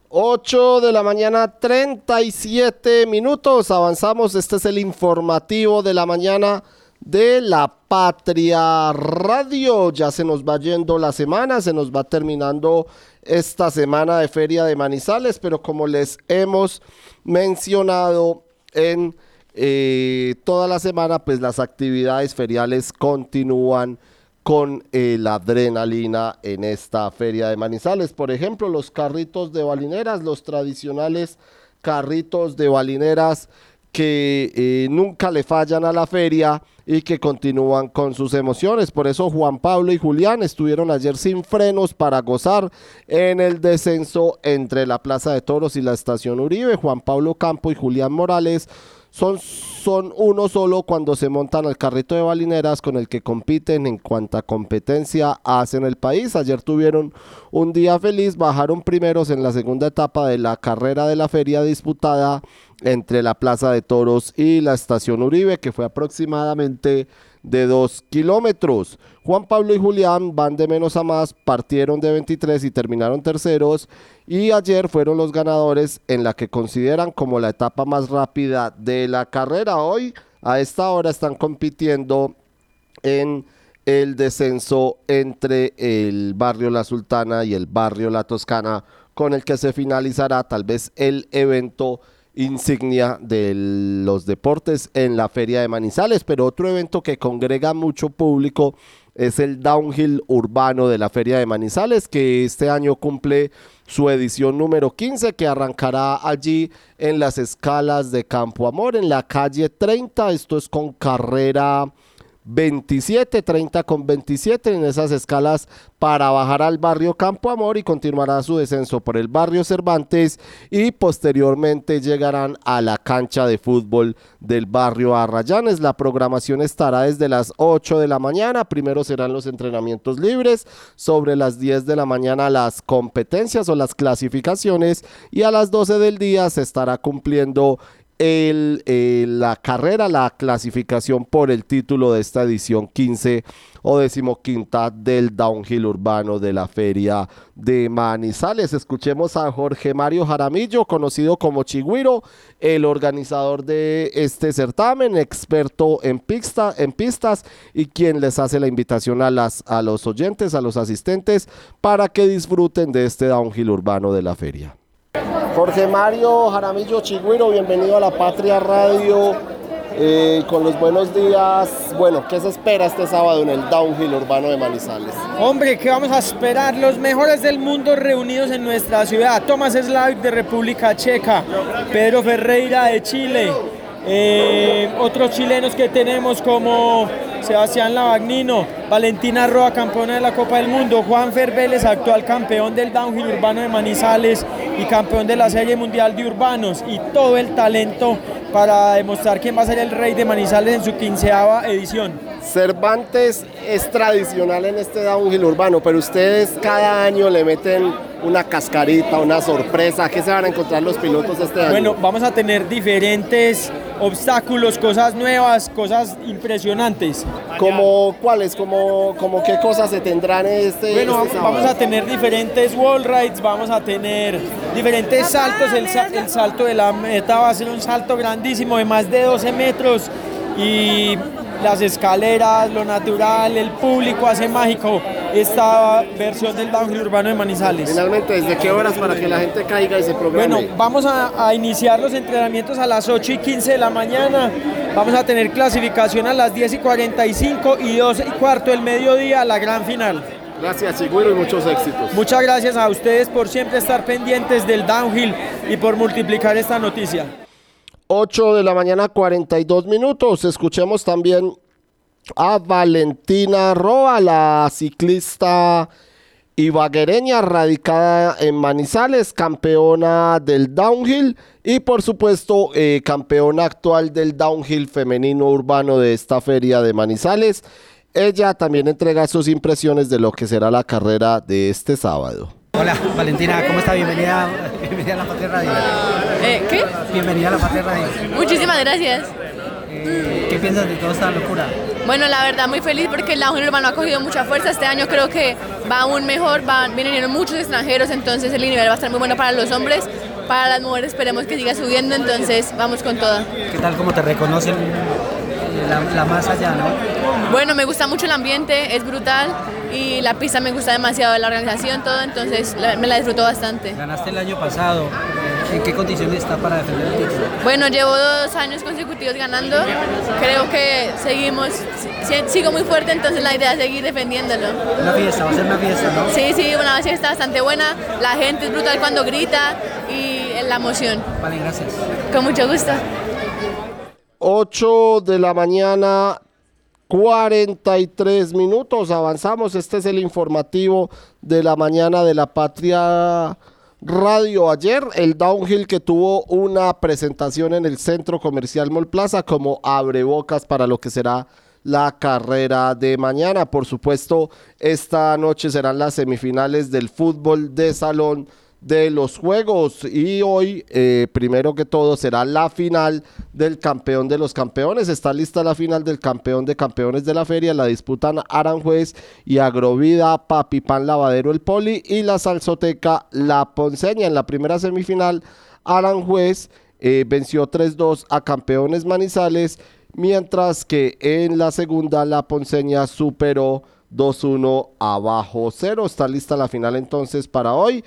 8 de la mañana, 37 minutos. Avanzamos. Este es el informativo de la mañana de la Patria Radio. Ya se nos va yendo la semana, se nos va terminando esta semana de Feria de Manizales, pero como les hemos mencionado en eh, toda la semana, pues las actividades feriales continúan con eh, la adrenalina en esta feria de Manizales. Por ejemplo, los carritos de balineras, los tradicionales carritos de balineras que eh, nunca le fallan a la feria y que continúan con sus emociones. Por eso Juan Pablo y Julián estuvieron ayer sin frenos para gozar en el descenso entre la Plaza de Toros y la Estación Uribe. Juan Pablo Campo y Julián Morales son, son uno solo cuando se montan al carrito de balineras con el que compiten en cuanta competencia hacen el país. Ayer tuvieron un día feliz, bajaron primeros en la segunda etapa de la carrera de la feria disputada entre la Plaza de Toros y la Estación Uribe, que fue aproximadamente de 2 kilómetros. Juan Pablo y Julián van de menos a más, partieron de 23 y terminaron terceros. Y ayer fueron los ganadores en la que consideran como la etapa más rápida de la carrera. Hoy, a esta hora, están compitiendo en el descenso entre el barrio La Sultana y el barrio La Toscana, con el que se finalizará tal vez el evento insignia de los deportes en la Feria de Manizales, pero otro evento que congrega mucho público es el Downhill Urbano de la Feria de Manizales, que este año cumple su edición número 15, que arrancará allí en las escalas de Campo Amor, en la calle 30. Esto es con carrera 27, 30 con 27 en esas escalas para bajar al barrio Campo Amor y continuará su descenso por el barrio Cervantes y posteriormente llegarán a la cancha de fútbol del barrio Arrayanes. La programación estará desde las 8 de la mañana, primero serán los entrenamientos libres, sobre las 10 de la mañana las competencias o las clasificaciones y a las 12 del día se estará cumpliendo eh, la carrera, la clasificación por el título de esta edición 15 o decimoquinta del downhill urbano de la feria de Manizales. Escuchemos a Jorge Mario Jaramillo, conocido como Chigüiro, el organizador de este certamen, experto en, pista, en pistas y quien les hace la invitación a, las, a los oyentes, a los asistentes, para que disfruten de este downhill urbano de la feria. Jorge Mario Jaramillo Chigüiro, bienvenido a la Patria Radio. eh, con los buenos días, bueno, ¿qué se espera este sábado en el Downhill Urbano de Manizales? Hombre, ¿qué vamos a esperar? Los mejores del mundo reunidos en nuestra ciudad. Tomás Slavik de República Checa, Pedro Ferreira de Chile, eh, otros chilenos que tenemos como Sebastián Lavagnino, Valentina Roa, campeona de la Copa del Mundo, Juan Vélez, actual campeón del downhill urbano de Manizales y campeón de la Serie Mundial de Urbanos y todo el talento para demostrar quién va a ser el rey de Manizales en su quinceava edición. Cervantes es tradicional en este downhill urbano, pero ustedes cada año le meten una cascarita, una sorpresa. ¿Qué se van a encontrar los pilotos este año? Bueno, vamos a tener diferentes obstáculos, cosas nuevas, cosas impresionantes. ¿Como cuáles? ¿Como, como qué cosas se tendrán este, Bueno, este vamos a tener diferentes wall rides, vamos a tener diferentes saltos. El, el salto de la meta va a ser un salto grandísimo de más de 12 metros y las escaleras, lo natural, el público hace mágico esta versión del downhill urbano de Manizales. Finalmente, ¿desde qué horas para que la gente caiga y se programe? Bueno, vamos a, a iniciar los entrenamientos a las 8 y 15 de la mañana. Vamos a tener clasificación a las 10 y 45 y 12 y cuarto del mediodía, la gran final. Gracias, Chigüiro, y muchos éxitos. Muchas gracias a ustedes por siempre estar pendientes del downhill y por multiplicar esta noticia. 8 de la mañana, 42 minutos. Escuchemos también a Valentina Roa, la ciclista ibaguereña radicada en Manizales, campeona del downhill y por supuesto eh, campeona actual del downhill femenino urbano de esta feria de Manizales. Ella también entrega sus impresiones de lo que será la carrera de este sábado. Hola, Valentina, ¿cómo está? Bienvenida, bienvenida a la Patria Radio. Eh, ¿Qué? Bienvenida a la Patria Radio. Muchísimas gracias. Eh, ¿Qué piensas de toda esta locura? Bueno, la verdad muy feliz porque el downhill urbano ha cogido mucha fuerza. Este año creo que va aún mejor, van, vienen muchos extranjeros, entonces el nivel va a estar muy bueno para los hombres. Para las mujeres esperemos que siga subiendo, entonces vamos con toda. ¿Qué tal cómo te reconocen la, la masa no? Bueno, me gusta mucho el ambiente, es brutal y la pista me gusta demasiado, la organización, todo, entonces la- me la disfruto bastante. Ganaste el año pasado ¿En qué condiciones está para defender el título? Bueno, llevo dos años consecutivos ganando. Creo que seguimos, si- sigo muy fuerte, entonces la idea es seguir defendiéndolo. Una fiesta, va a ser una fiesta, ¿no? Sí, sí, una fiesta bastante buena. La gente es brutal cuando grita y la emoción. Vale, gracias. Con mucho gusto. 8 de la mañana, 43 minutos. Avanzamos. Este es el informativo de la mañana de la Patria Radio. Ayer, el Downhill que tuvo una presentación en el Centro Comercial Mall Plaza como abrebocas para lo que será la carrera de mañana. Por supuesto, esta noche serán las semifinales del fútbol de salón de los juegos. Y hoy eh, primero que todo será la final del campeón de los campeones. Está lista la final del campeón de campeones de la feria. La disputan Aranjuez y Agrovida Papipán Lavadero el Poli y la Salzoteca La Ponceña. En la primera semifinal Aranjuez eh, venció 3-2 a campeones Manizales mientras que en la segunda La Ponceña superó 2-1 abajo 0 está lista la final entonces para hoy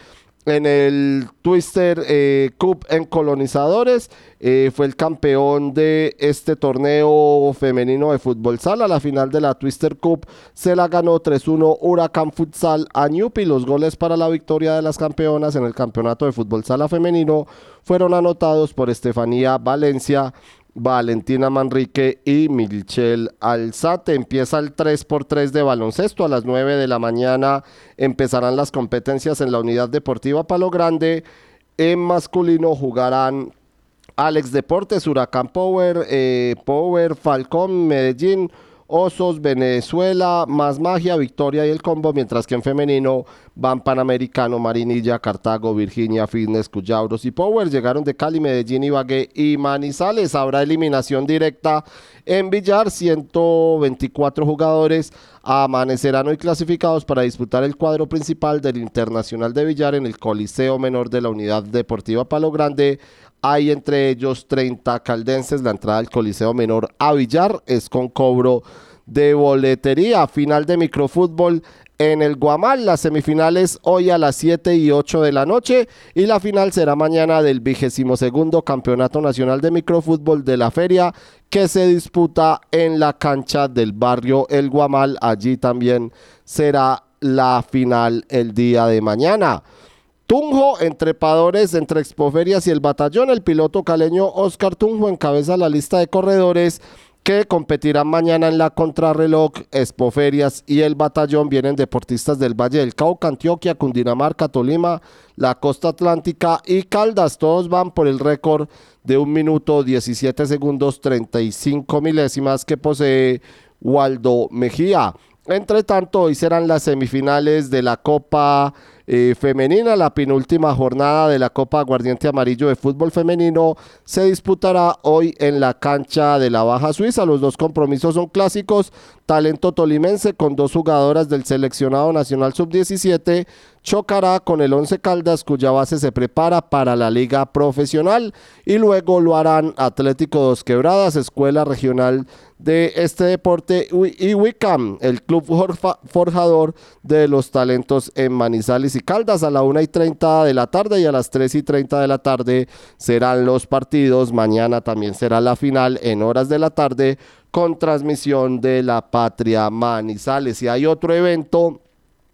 en el Twister eh, Cup en Colonizadores. eh, fue el campeón de este torneo femenino de fútbol sala. La final de la Twister Cup se la ganó 3-1 Huracán Futsal a Ñupi. Los goles para la victoria de las campeonas en el campeonato de fútbol sala femenino fueron anotados por Estefanía Valencia. Valentina Manrique y Milchel Alzate. Empieza el 3x3 de baloncesto. A las 9 de la mañana empezarán las competencias en la unidad deportiva Palo Grande. En masculino jugarán Alex Deportes, Huracán Power, eh, Power, Falcón, Medellín, Osos, Venezuela, Más Magia, Victoria y el Combo, mientras que en femenino van Panamericano, Marinilla, Cartago, Virginia, Fitness, Cuyabros y Power. Llegaron de Cali, Medellín, Ibagué y Manizales. Habrá eliminación directa en Villar, 124 jugadores amanecerán hoy clasificados para disputar el cuadro principal del Internacional de Villar en el Coliseo Menor de la Unidad Deportiva Palo Grande. Hay entre ellos 30 caldenses. La entrada al Coliseo Menor a Villar es con cobro de boletería. Final de microfútbol en el Guamal. Las semifinales hoy a las 7 y 8 de la noche y la final será mañana del vigésimo segundo Campeonato Nacional de Microfútbol de la Feria que se disputa en la cancha del barrio El Guamal. Allí también será la final el día de mañana. Tunjo, en trepadores entre Expoferias y el batallón, el piloto caleño Oscar Tunjo encabeza la lista de corredores que competirán mañana en la contrarreloj. Expoferias y el batallón vienen deportistas del Valle del Cauca, Antioquia, Cundinamarca, Tolima, la costa atlántica y Caldas. Todos van por el récord de un minuto 17 segundos 35 milésimas que posee Waldo Mejía. Entre tanto, hoy serán las semifinales de la Copa eh, Femenina. La penúltima jornada de la Copa Aguardiente Amarillo de Fútbol Femenino se disputará hoy en la cancha de la Baja Suiza. Los dos compromisos son clásicos. Talento tolimense con dos jugadoras del seleccionado nacional sub-17 chocará con el Once Caldas cuya base se prepara para la liga profesional y luego lo harán Atlético Dos Quebradas, Escuela Regional de este deporte y Wicam, el club forjador de los talentos en Manizales y Caldas a la 1 y 30 de la tarde y a las 3 y 30 de la tarde serán los partidos. Mañana también será la final en horas de la tarde con transmisión de la Patria Manizales. Y hay otro evento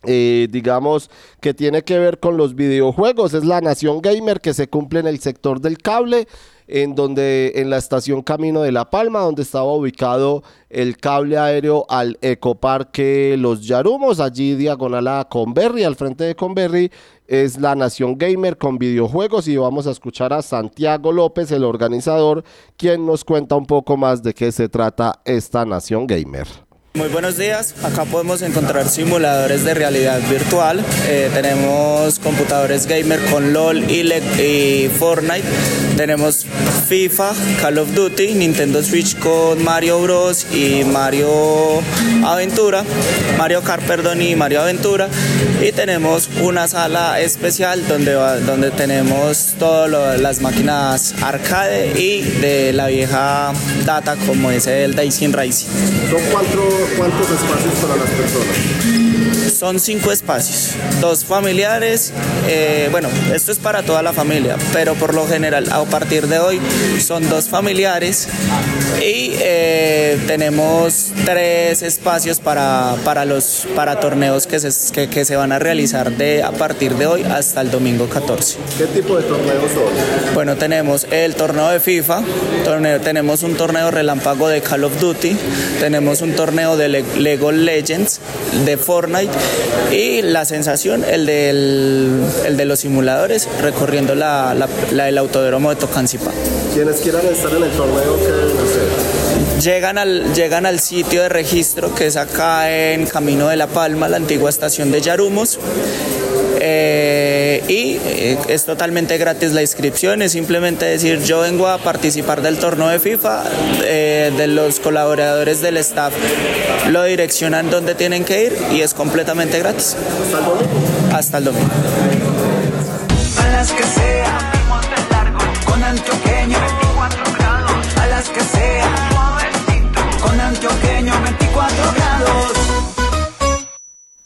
eh, digamos, que tiene que ver con los videojuegos. Es la Nación Gamer que se cumple en el sector del cable, en donde en la estación Camino de la Palma, donde estaba ubicado el cable aéreo al Ecoparque Los Yarumos, allí diagonal a Conberry, al frente de Conberry, es la Nación Gamer con videojuegos y vamos a escuchar a Santiago López, el organizador, quien nos cuenta un poco más de qué se trata esta Nación Gamer. Muy buenos días, acá podemos encontrar simuladores de realidad virtual, Eh, tenemos computadores gamer con LOL y, Le- y Fortnite, tenemos FIFA, Call of Duty, Nintendo Switch con Mario Bros. y Mario Aventura, Mario Kart perdón y Mario Aventura. Y tenemos una sala especial donde, va- donde tenemos todas las máquinas arcade y de la vieja data como es el Daisy Racing. ¿Son cuatro, cuántos espacios para las personas? Son cinco espacios, dos familiares, eh, bueno, esto es para toda la familia, pero por lo general a partir de hoy son dos familiares y eh, tenemos tres espacios para, para, los, para torneos que se, que, que se van a realizar de, a partir de hoy hasta el domingo 14. ¿Qué tipo de torneos son? Bueno, tenemos el torneo de FIFA, torneo, tenemos un torneo relámpago de Call of Duty, tenemos un torneo de Le- Lego Legends, de Fortnite y la sensación, el, del, el de los simuladores recorriendo la, la- la- el autodromo de Tocancipá. Quienes quieran estar en el torneo, ¿qué deben hacer? Llegan al, llegan al sitio de registro que es acá en Camino de la Palma, la antigua estación de Yarumos. Eh, y eh, es totalmente gratis la inscripción, es simplemente decir yo vengo a participar del torneo de FIFA, eh, de los colaboradores del staff lo direccionan donde tienen que ir y es completamente gratis. Hasta el domingo. A las que sea,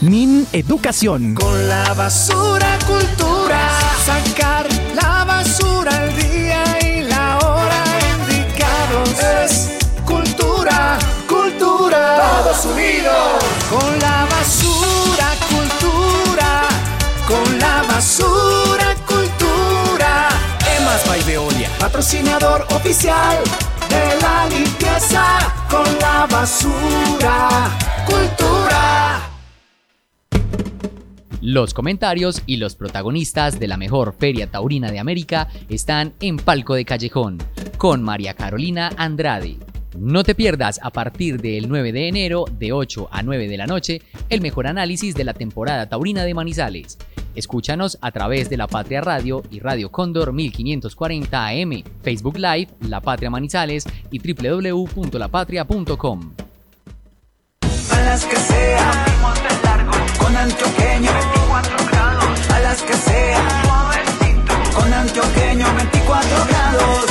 Min Educación. Con la basura cultura, sacar la basura al día y la hora indicados. Es cultura, cultura. Todos unidos. Con la basura cultura, con la basura cultura. Emas by Veolia, patrocinador oficial de la limpieza con la basura cultura. Los comentarios y los protagonistas de la mejor feria taurina de América están en Palco de Callejón, con María Carolina Andrade. No te pierdas a partir del 9 de enero, de 8 a 9 de la noche, el mejor análisis de la temporada taurina de Manizales. Escúchanos a través de La Patria Radio y Radio Cóndor 1540 AM, Facebook Live, La Patria Manizales y www.lapatria.com. con antioqueño, 24 grados. A las que sea, suavecito, con antioqueño, 24 grados.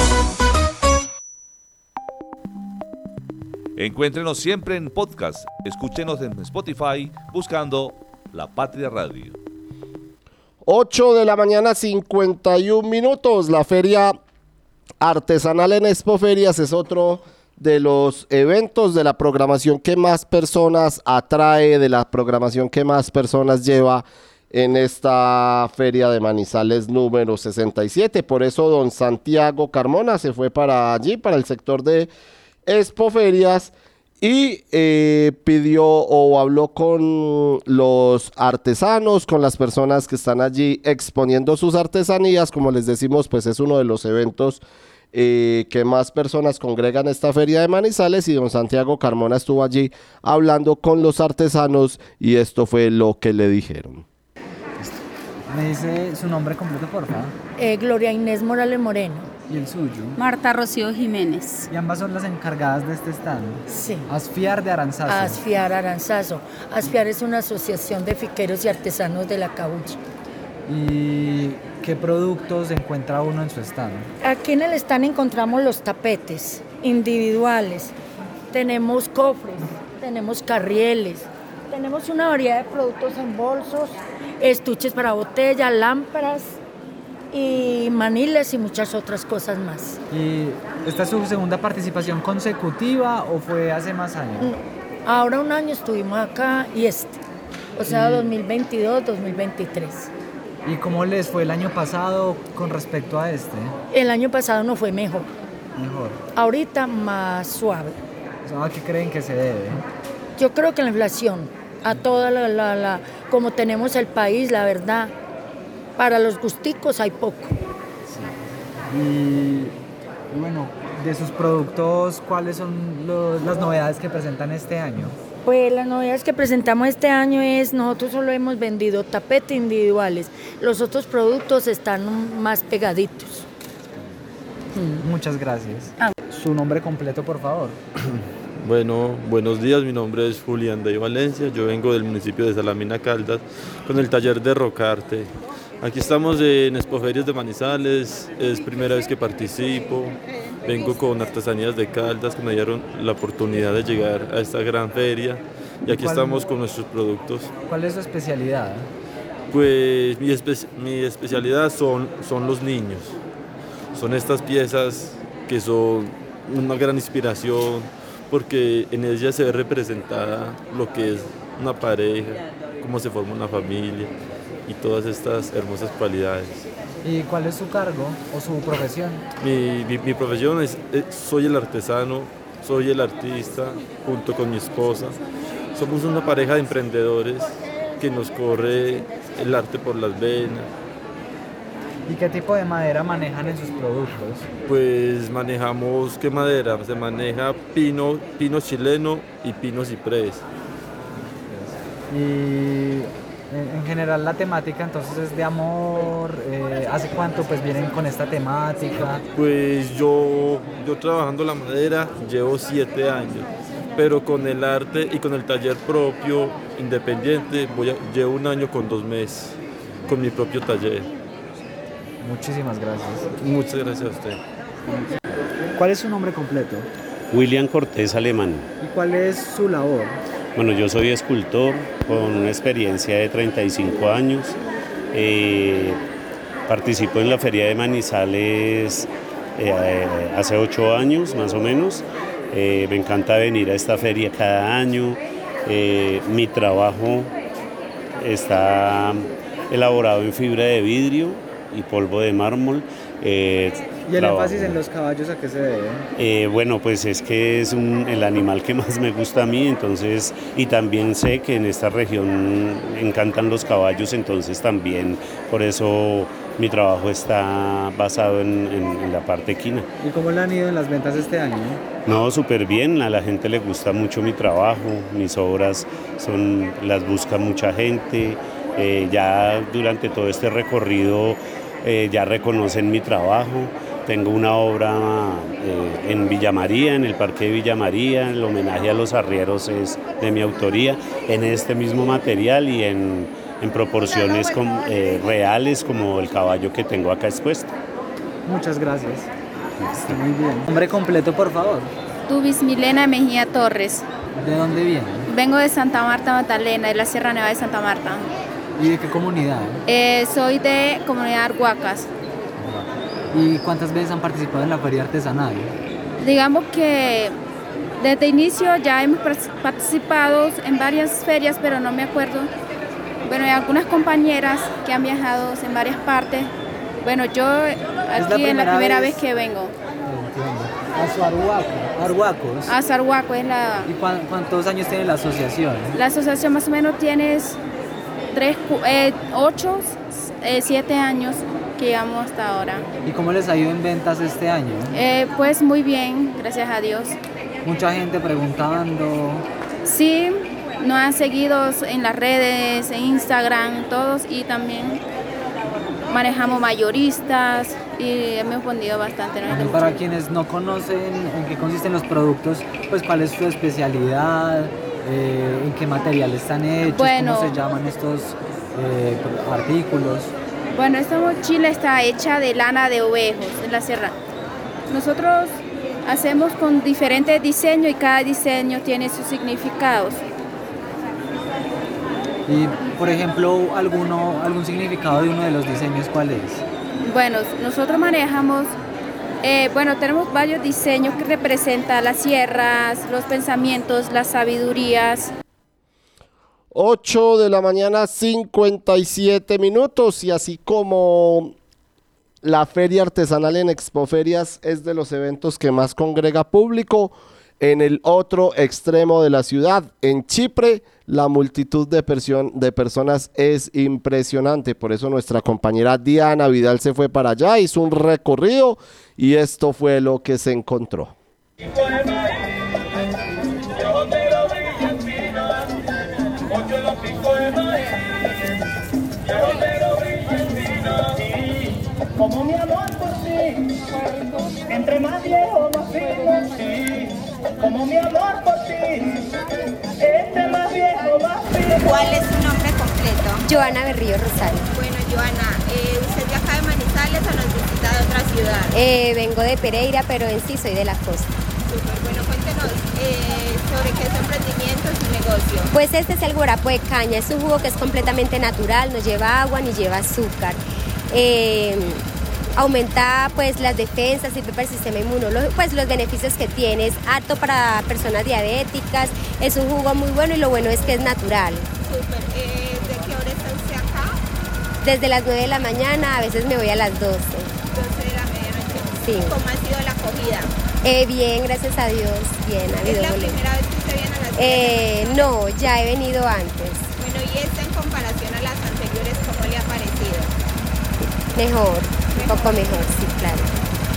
Encuéntrenos siempre en podcast. Escúchenos en Spotify buscando La Patria Radio. 8 de la mañana, 51 minutos. La feria artesanal en Expoferias es otro de los eventos de la programación que más personas atrae, de la programación que más personas lleva en esta feria de Manizales número 67. Por eso don Santiago Carmona se fue para allí, para el sector de Expoferias y eh, pidió o habló con los artesanos, con las personas que están allí exponiendo sus artesanías. Como les decimos, pues es uno de los eventos eh, que más personas congregan esta feria de Manizales y don Santiago Carmona estuvo allí hablando con los artesanos y esto fue lo que le dijeron. ¿Me dice su nombre completo, por favor? Eh, Gloria Inés Morales Moreno. ¿Y el suyo? Marta Rocío Jiménez. Y ambas son las encargadas de este stand. Sí. Asfiar de Aranzazo. Asfiar Aranzazo. Asfiar es una asociación de fiqueros y artesanos de la Cabucha. ¿Y qué productos encuentra uno en su stand? Aquí en el stand encontramos los tapetes individuales, tenemos cofres, tenemos carrieles, tenemos una variedad de productos en bolsos, estuches para botella, lámparas y maniles y muchas otras cosas más. ¿Y esta es su segunda participación consecutiva o fue hace más años? Ahora un año estuvimos acá y este, o sea, Y- 2022, 2023. ¿Y cómo les fue el año pasado con respecto a este? El año pasado no fue mejor, Mejor. ahorita más suave. ¿A qué creen que se debe? Yo creo que la inflación, a toda la, la- la- como tenemos el país, la verdad, para los gusticos hay poco. Y, y bueno, de sus productos, ¿cuáles son los- las novedades que presentan este año? Pues las novedades que presentamos este año es, nosotros solo hemos vendido tapetes individuales, los otros productos están más pegaditos. Muchas gracias. Ah. Su nombre completo, por favor. <clears throat> Bueno, buenos días, mi nombre es Julián de Valencia, yo vengo del municipio de Salamina Caldas con el taller de Rocarte. Aquí estamos en Expoferias de Manizales, es primera vez que participo, vengo con artesanías de Caldas que me dieron la oportunidad de llegar a esta gran feria y aquí ¿Cuál- estamos con nuestros productos. ¿Cuál es su especialidad? Pues mi, espe- mi especialidad son, son los niños, son estas piezas que son una gran inspiración porque en ellas se ve representada lo que es una pareja, cómo se forma una familia y todas estas hermosas cualidades. ¿Y cuál es su cargo o su profesión? Mi, mi- mi profesión es, eh, soy el artesano, soy el artista junto con mi esposa. Somos una pareja de emprendedores que nos corre el arte por las venas. ¿Y qué tipo de madera manejan en sus productos? Pues manejamos, ¿qué madera? Se maneja pino, pino chileno y pino ciprés. Y en, en general la temática entonces es de amor. eh, ¿Hace cuánto pues vienen con esta temática? Pues yo, yo trabajando la madera llevo siete años, pero con el arte y con el taller propio, independiente, voy a- llevo un año con dos meses, con mi propio taller. Muchísimas gracias. Muchas gracias a usted. ¿Cuál es su nombre completo? William Cortés Alemán. ¿Y cuál es su labor? Bueno, yo soy escultor con una experiencia de 35 años. Eh, participo en la Feria de Manizales eh, hace 8 años más o menos. Eh, me encanta venir a esta feria cada año. Eh, mi trabajo está elaborado en fibra de vidrio y polvo de mármol. ¿Y el trabajo- énfasis en los caballos a qué se debe? eh, bueno, pues es que es un- el animal que <laughs> más me gusta a mí, entonces, y también sé que en esta región encantan los caballos, entonces también por eso mi trabajo está basado en, en- en la parte equina. ¿Y cómo le han ido en las ventas este año? No, súper bien, a la gente le gusta mucho mi trabajo, mis obras son, las busca mucha gente, eh, ya durante todo este recorrido eh, ya reconocen mi trabajo. Tengo una obra eh, en Villa María, en el Parque de Villa María, el homenaje a los arrieros es de mi autoría, en este mismo material y en, en proporciones eh, reales como el caballo que tengo acá expuesto. Muchas gracias. Está muy bien. Nombre completo, por favor. Tubis Milena Mejía Torres. ¿De dónde viene? Vengo de Santa Marta, Magdalena, de la Sierra Nevada de Santa Marta. ¿Y de qué comunidad? Eh, soy de comunidad Arhuacas. ¿Y cuántas veces han participado en la feria artesanal? Digamos que desde inicio ya hemos par- participado en varias ferias, pero no me acuerdo. Bueno, hay algunas compañeras que han viajado en varias partes. Bueno, yo aquí es la primera primera vez? vez que vengo. A. Arhuacos. A Sarhuaco es la, ¿Y cuán- cuántos años tiene la asociación? la asociación más o menos tiene tres, cu- eh, ocho, eh, siete años que llevamos hasta ahora. ¿Y cómo les ha ido en ventas este año? Eh, pues muy bien, gracias a Dios. Mucha gente preguntando. Sí, nos han seguido en las redes, en Instagram, todos, y también manejamos mayoristas y hemos vendido bastante. ¿no? Para quienes no conocen en qué consisten los productos, pues cuál es su especialidad, Eh, en qué material están hechos, Bueno. cómo se llaman estos eh, artículos. Bueno, esta mochila está hecha de lana de ovejos en la sierra. Nosotros hacemos con diferentes diseños y cada diseño tiene sus significados. Y, por ejemplo, alguno, algún significado de uno de los diseños, ¿cuál es? Bueno, nosotros manejamos, eh, bueno, tenemos varios diseños que representan las sierras, los pensamientos, las sabidurías. 8 de la mañana, 57 minutos. Y así como la feria artesanal en Expoferias es de los eventos que más congrega público, en el otro extremo de la ciudad, en Chipre, la multitud de, de personas es impresionante. Por eso nuestra compañera Diana Vidal se fue para allá, hizo un recorrido y esto fue lo que se encontró. Mi amor por ti. Entre más viejo, más firme. ¿Cuál es su nombre completo? Joana Berrío Rosario. Bueno, Joana, eh, ¿usted de acá de Manizales o nos visita de otra ciudad? Eh, vengo de Pereira, pero en sí soy de la costa. Súper, bueno, cuéntenos eh, sobre qué es su emprendimiento, su negocio. Pues este es el guarapo de caña, es un jugo que es completamente natural, no lleva agua ni lleva azúcar. Eh, aumenta pues las defensas, sirve para el sistema inmunológico, pues los beneficios que tiene, es apto para personas diabéticas, es un jugo muy bueno y lo bueno es que es natural. Súper, eh, ¿de qué hora está usted acá? Desde las 9 de la mañana, a veces me voy a las 12. 12 de la medianoche. Sí. ¿Cómo ha sido la acogida? Eh, bien, gracias a Dios, bien, ha ¿Es la primera vez que usted viene a la ciudad? Eh, no, ya he venido antes, Bueno, y esta en comparación a las anteriores, ¿cómo le ha parecido? mejor, poco mejor, sí, claro.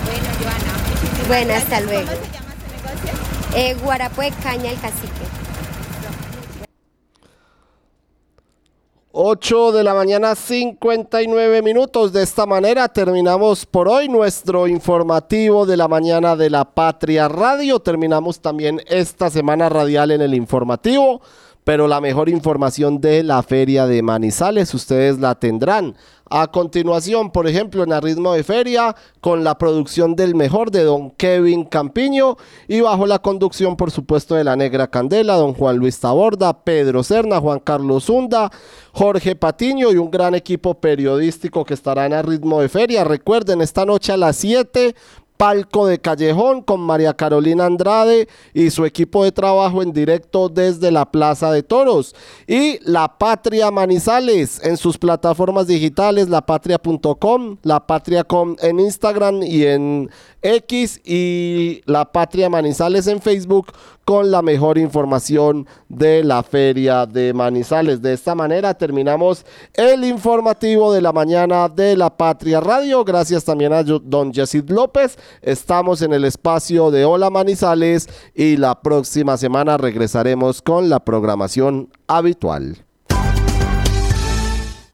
Bueno, Joana, muchísimas Bueno, gracias. hasta luego. ¿Cómo se llama su negocio? Eh, guarapo de caña el cacique. 8 de la mañana 59 minutos. De esta manera terminamos por hoy nuestro informativo de la mañana de la Patria Radio. Terminamos también esta semana radial en el informativo. Pero la mejor información de la feria de Manizales ustedes la tendrán. A continuación, por ejemplo, en el ritmo de feria, con la producción del mejor de don Kevin Campiño y bajo la conducción, por supuesto, de la Negra Candela, don Juan Luis Taborda, Pedro Serna, Juan Carlos Zunda, Jorge Patiño y un gran equipo periodístico que estará en el ritmo de feria. Recuerden, esta noche a las 7 Palco de Callejón con María Carolina Andrade y su equipo de trabajo en directo desde la Plaza de Toros. Y La Patria Manizales en sus plataformas digitales, lapatria.com, La Patria.com en Instagram y en X y La Patria Manizales en Facebook con la mejor información de la feria de Manizales. De esta manera terminamos el informativo de la mañana de la Patria Radio. Gracias también a don Yesid López. Estamos en el espacio de Hola Manizales y la próxima semana regresaremos con la programación habitual.